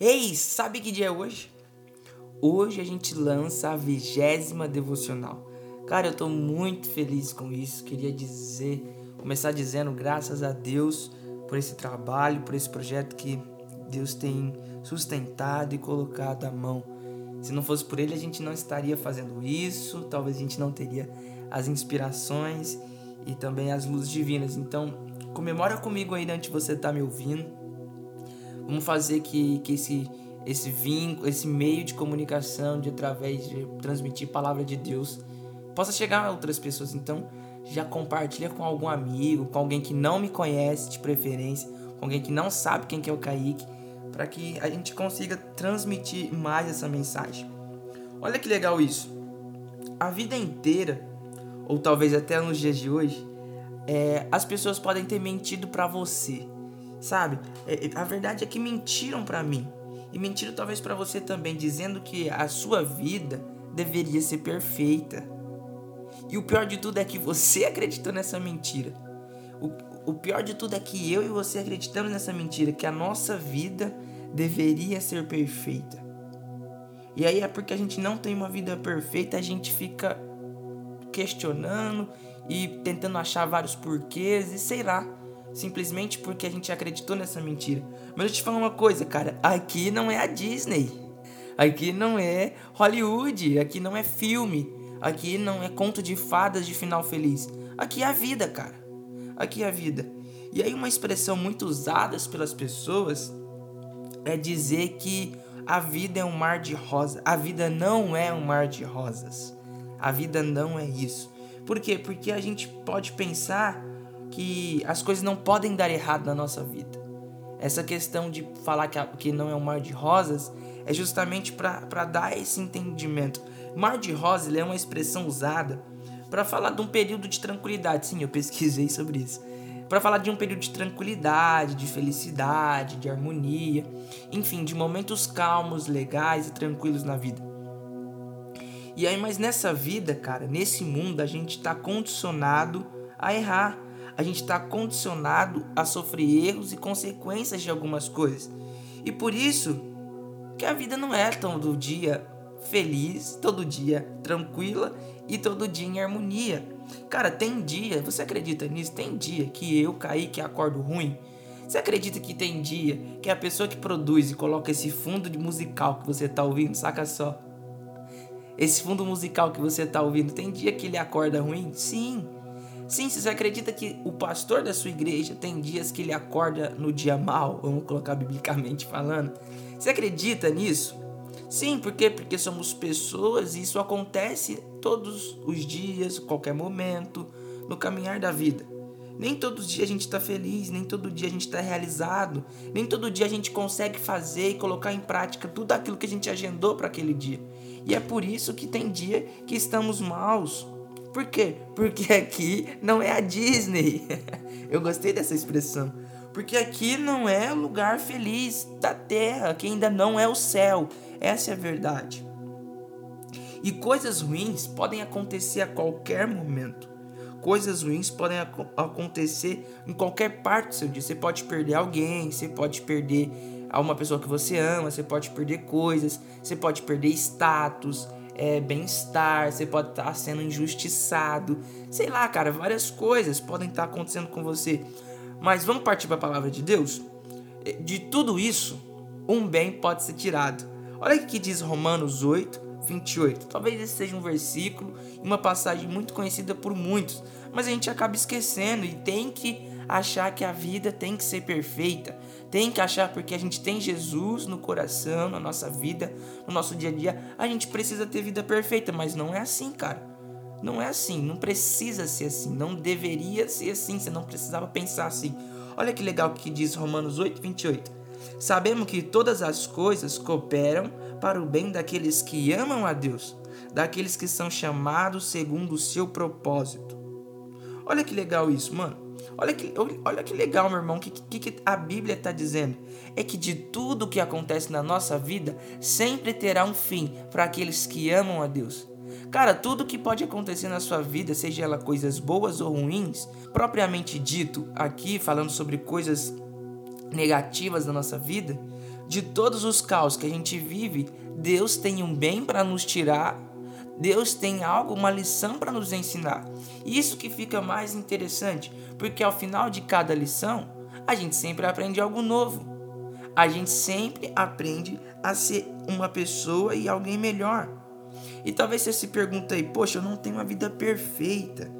Ei, sabe que dia é hoje? Hoje a gente lança a vigésima devocional. Cara, eu tô muito feliz com isso. Queria dizer, começar dizendo graças a Deus por esse trabalho, por esse projeto que Deus tem sustentado e colocado à mão. Se não fosse por ele, a gente não estaria fazendo isso, talvez a gente não teria as inspirações e também as luzes divinas. Então, comemora comigo aí antes de você estar tá me ouvindo Vamos fazer que, que esse, esse vínculo, esse meio de comunicação, de através de transmitir palavra de Deus, possa chegar a outras pessoas. Então, já compartilha com algum amigo, com alguém que não me conhece de preferência, com alguém que não sabe quem que é o Kaique, para que a gente consiga transmitir mais essa mensagem. Olha que legal isso. A vida inteira, ou talvez até nos dias de hoje, é, as pessoas podem ter mentido para você sabe? É, é, a verdade é que mentiram para mim. E mentiram talvez para você também, dizendo que a sua vida deveria ser perfeita. E o pior de tudo é que você acreditou nessa mentira. O, o pior de tudo é que eu e você acreditamos nessa mentira, que a nossa vida deveria ser perfeita. E aí é porque a gente não tem uma vida perfeita, a gente fica questionando e tentando achar vários porquês e sei lá simplesmente porque a gente acreditou nessa mentira. Mas eu te falo uma coisa, cara, aqui não é a Disney. Aqui não é Hollywood, aqui não é filme, aqui não é conto de fadas de final feliz. Aqui é a vida, cara. Aqui é a vida. E aí uma expressão muito usada pelas pessoas é dizer que a vida é um mar de rosas. A vida não é um mar de rosas. A vida não é isso. Por quê? Porque a gente pode pensar que as coisas não podem dar errado na nossa vida. Essa questão de falar que, que não é um mar de rosas é justamente para dar esse entendimento. Mar de rosas é uma expressão usada para falar de um período de tranquilidade. Sim, eu pesquisei sobre isso. Para falar de um período de tranquilidade, de felicidade, de harmonia, enfim, de momentos calmos, legais e tranquilos na vida. E aí, mas nessa vida, cara, nesse mundo, a gente está condicionado a errar a gente está condicionado a sofrer erros e consequências de algumas coisas. E por isso que a vida não é todo dia feliz, todo dia tranquila e todo dia em harmonia. Cara, tem dia, você acredita nisso? Tem dia que eu caí que acordo ruim. Você acredita que tem dia que a pessoa que produz e coloca esse fundo de musical que você tá ouvindo, saca só? Esse fundo musical que você tá ouvindo, tem dia que ele acorda ruim? Sim. Sim, você acredita que o pastor da sua igreja tem dias que ele acorda no dia mal, vamos colocar biblicamente falando? Você acredita nisso? Sim, por quê? Porque somos pessoas e isso acontece todos os dias, qualquer momento, no caminhar da vida. Nem todo dia a gente está feliz, nem todo dia a gente está realizado, nem todo dia a gente consegue fazer e colocar em prática tudo aquilo que a gente agendou para aquele dia. E é por isso que tem dia que estamos maus, por quê? Porque aqui não é a Disney. Eu gostei dessa expressão. Porque aqui não é o lugar feliz da terra, que ainda não é o céu. Essa é a verdade. E coisas ruins podem acontecer a qualquer momento. Coisas ruins podem ac acontecer em qualquer parte do seu dia. Você pode perder alguém, você pode perder a uma pessoa que você ama, você pode perder coisas, você pode perder status, é, bem-estar, você pode estar tá sendo injustiçado, sei lá, cara, várias coisas podem estar tá acontecendo com você. Mas vamos partir para a palavra de Deus? De tudo isso, um bem pode ser tirado. Olha o que diz Romanos 8, 28. Talvez esse seja um versículo uma passagem muito conhecida por muitos, mas a gente acaba esquecendo e tem que achar que a vida tem que ser perfeita. Tem que achar porque a gente tem Jesus no coração, na nossa vida, no nosso dia a dia, a gente precisa ter vida perfeita, mas não é assim, cara. Não é assim, não precisa ser assim, não deveria ser assim, você não precisava pensar assim. Olha que legal que diz Romanos 8, 28. Sabemos que todas as coisas cooperam para o bem daqueles que amam a Deus, daqueles que são chamados segundo o seu propósito. Olha que legal isso, mano. Olha que, olha que legal, meu irmão. O que, que, que a Bíblia está dizendo? É que de tudo que acontece na nossa vida, sempre terá um fim para aqueles que amam a Deus. Cara, tudo que pode acontecer na sua vida, seja ela coisas boas ou ruins, propriamente dito aqui, falando sobre coisas negativas da nossa vida, de todos os caos que a gente vive, Deus tem um bem para nos tirar, Deus tem algo, uma lição para nos ensinar. Isso que fica mais interessante, porque ao final de cada lição, a gente sempre aprende algo novo. A gente sempre aprende a ser uma pessoa e alguém melhor. E talvez você se pergunte aí, poxa, eu não tenho uma vida perfeita.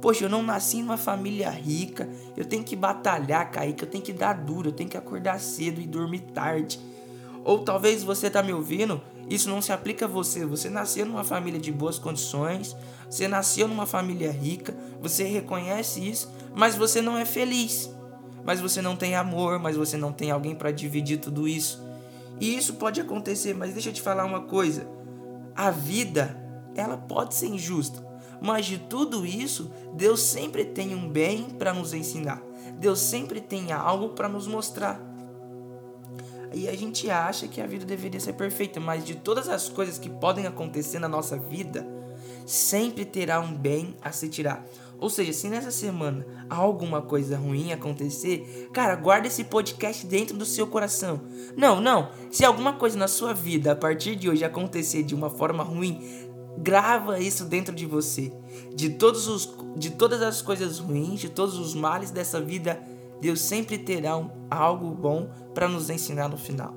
Poxa, eu não nasci numa família rica. Eu tenho que batalhar, Kaique. Eu tenho que dar duro. Eu tenho que acordar cedo e dormir tarde. Ou talvez você está me ouvindo, isso não se aplica a você. Você nasceu numa família de boas condições. Você nasceu numa família rica. Você reconhece isso, mas você não é feliz. Mas você não tem amor, mas você não tem alguém para dividir tudo isso. E isso pode acontecer, mas deixa eu te falar uma coisa. A vida, ela pode ser injusta. Mas de tudo isso, Deus sempre tem um bem para nos ensinar. Deus sempre tem algo para nos mostrar. E a gente acha que a vida deveria ser perfeita, mas de todas as coisas que podem acontecer na nossa vida, sempre terá um bem a se tirar. Ou seja, se nessa semana alguma coisa ruim acontecer, cara, guarda esse podcast dentro do seu coração. Não, não. Se alguma coisa na sua vida a partir de hoje acontecer de uma forma ruim, grava isso dentro de você. De todos os de todas as coisas ruins, de todos os males dessa vida, Deus sempre terá um, algo bom para nos ensinar no final.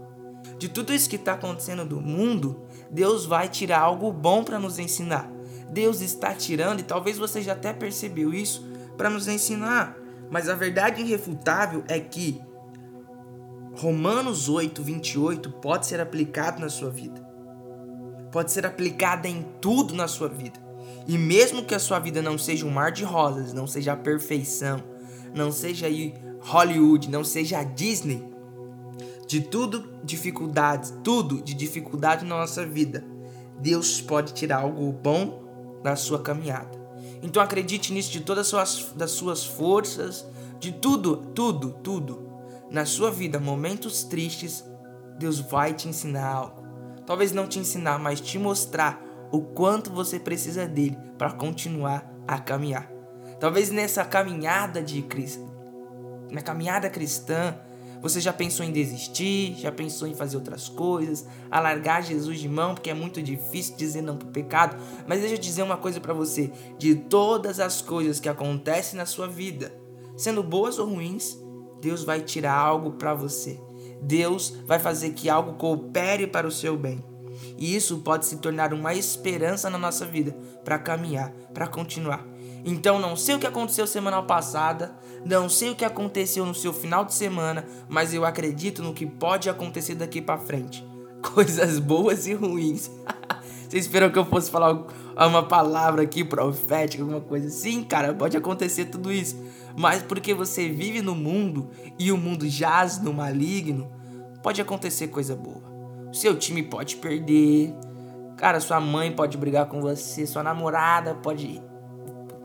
De tudo isso que está acontecendo do mundo, Deus vai tirar algo bom para nos ensinar. Deus está tirando, e talvez você já até percebeu isso, para nos ensinar. Mas a verdade irrefutável é que Romanos 8, 28 pode ser aplicado na sua vida. Pode ser aplicada em tudo na sua vida. E mesmo que a sua vida não seja um mar de rosas, não seja a perfeição, não seja aí Hollywood, não seja a Disney, de tudo dificuldades, tudo de dificuldade na nossa vida, Deus pode tirar algo bom na sua caminhada. Então acredite nisso de todas as suas, das suas forças, de tudo, tudo, tudo. Na sua vida, momentos tristes, Deus vai te ensinar algo. Talvez não te ensinar, mas te mostrar o quanto você precisa dele para continuar a caminhar. Talvez nessa caminhada de na caminhada cristã, você já pensou em desistir? Já pensou em fazer outras coisas? A largar Jesus de mão? Porque é muito difícil dizer não pro pecado. Mas deixa eu dizer uma coisa para você: de todas as coisas que acontecem na sua vida, sendo boas ou ruins, Deus vai tirar algo para você. Deus vai fazer que algo coopere para o seu bem. E isso pode se tornar uma esperança na nossa vida para caminhar, para continuar. Então não sei o que aconteceu semana passada, não sei o que aconteceu no seu final de semana, mas eu acredito no que pode acontecer daqui para frente. Coisas boas e ruins. Vocês esperam que eu fosse falar uma palavra aqui profética, alguma coisa assim? Cara, pode acontecer tudo isso. Mas porque você vive no mundo e o mundo jaz no maligno, pode acontecer coisa boa. Seu time pode perder. Cara, sua mãe pode brigar com você, sua namorada pode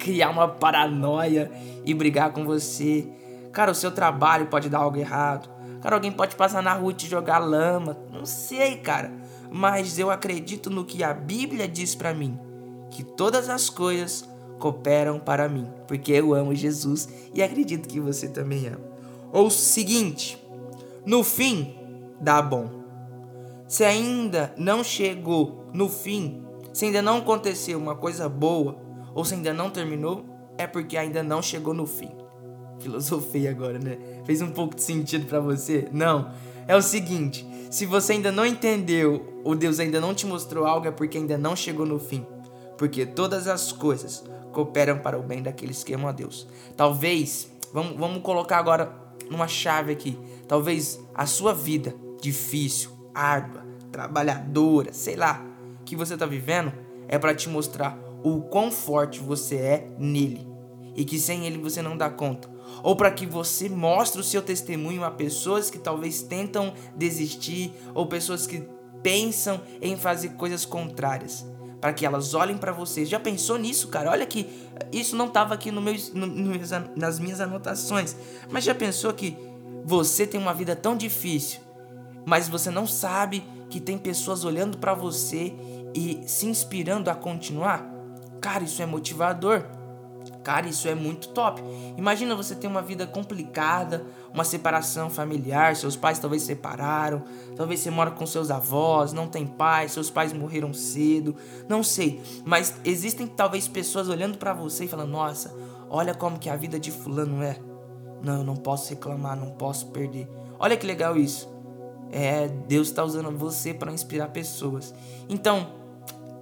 criar uma paranoia e brigar com você. Cara, o seu trabalho pode dar algo errado. Cara, alguém pode passar na rua e te jogar lama. Não sei, cara. Mas eu acredito no que a Bíblia diz para mim, que todas as coisas cooperam para mim, porque eu amo Jesus e acredito que você também ama. Ou o seguinte, no fim dá bom. Se ainda não chegou no fim, se ainda não aconteceu uma coisa boa, ou se ainda não terminou, é porque ainda não chegou no fim. Filosofei agora, né? Fez um pouco de sentido para você? Não. É o seguinte: se você ainda não entendeu ou Deus ainda não te mostrou algo, é porque ainda não chegou no fim. Porque todas as coisas cooperam para o bem daqueles que amam a Deus. Talvez, vamos, vamos colocar agora numa chave aqui. Talvez a sua vida difícil, árdua, trabalhadora, sei lá, que você está vivendo, é para te mostrar o quão forte você é nele e que sem ele você não dá conta. Ou para que você mostre o seu testemunho a pessoas que talvez tentam desistir ou pessoas que pensam em fazer coisas contrárias, para que elas olhem para você. Já pensou nisso, cara? Olha que isso não estava aqui no meu, no, no, nas minhas anotações, mas já pensou que você tem uma vida tão difícil, mas você não sabe que tem pessoas olhando para você e se inspirando a continuar? Cara, isso é motivador. Cara, isso é muito top. Imagina você ter uma vida complicada, uma separação familiar, seus pais talvez separaram, talvez você mora com seus avós, não tem pai, seus pais morreram cedo, não sei. Mas existem talvez pessoas olhando para você e falando: "Nossa, olha como que a vida de fulano é". Não, eu não posso reclamar, não posso perder. Olha que legal isso. É, Deus está usando você para inspirar pessoas. Então,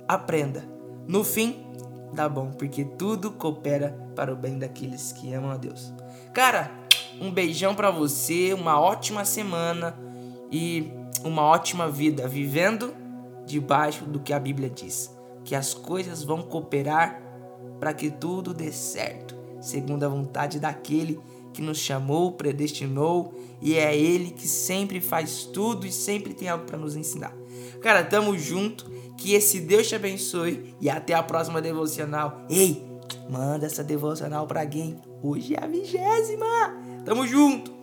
aprenda. No fim, dá bom, porque tudo coopera para o bem daqueles que amam a Deus. Cara, um beijão para você, uma ótima semana e uma ótima vida vivendo debaixo do que a Bíblia diz, que as coisas vão cooperar para que tudo dê certo, segundo a vontade daquele que nos chamou, predestinou e é ele que sempre faz tudo e sempre tem algo para nos ensinar. Cara, tamo junto que esse Deus te abençoe e até a próxima devocional. Ei, manda essa devocional pra alguém. Hoje é a vigésima. Tamo junto.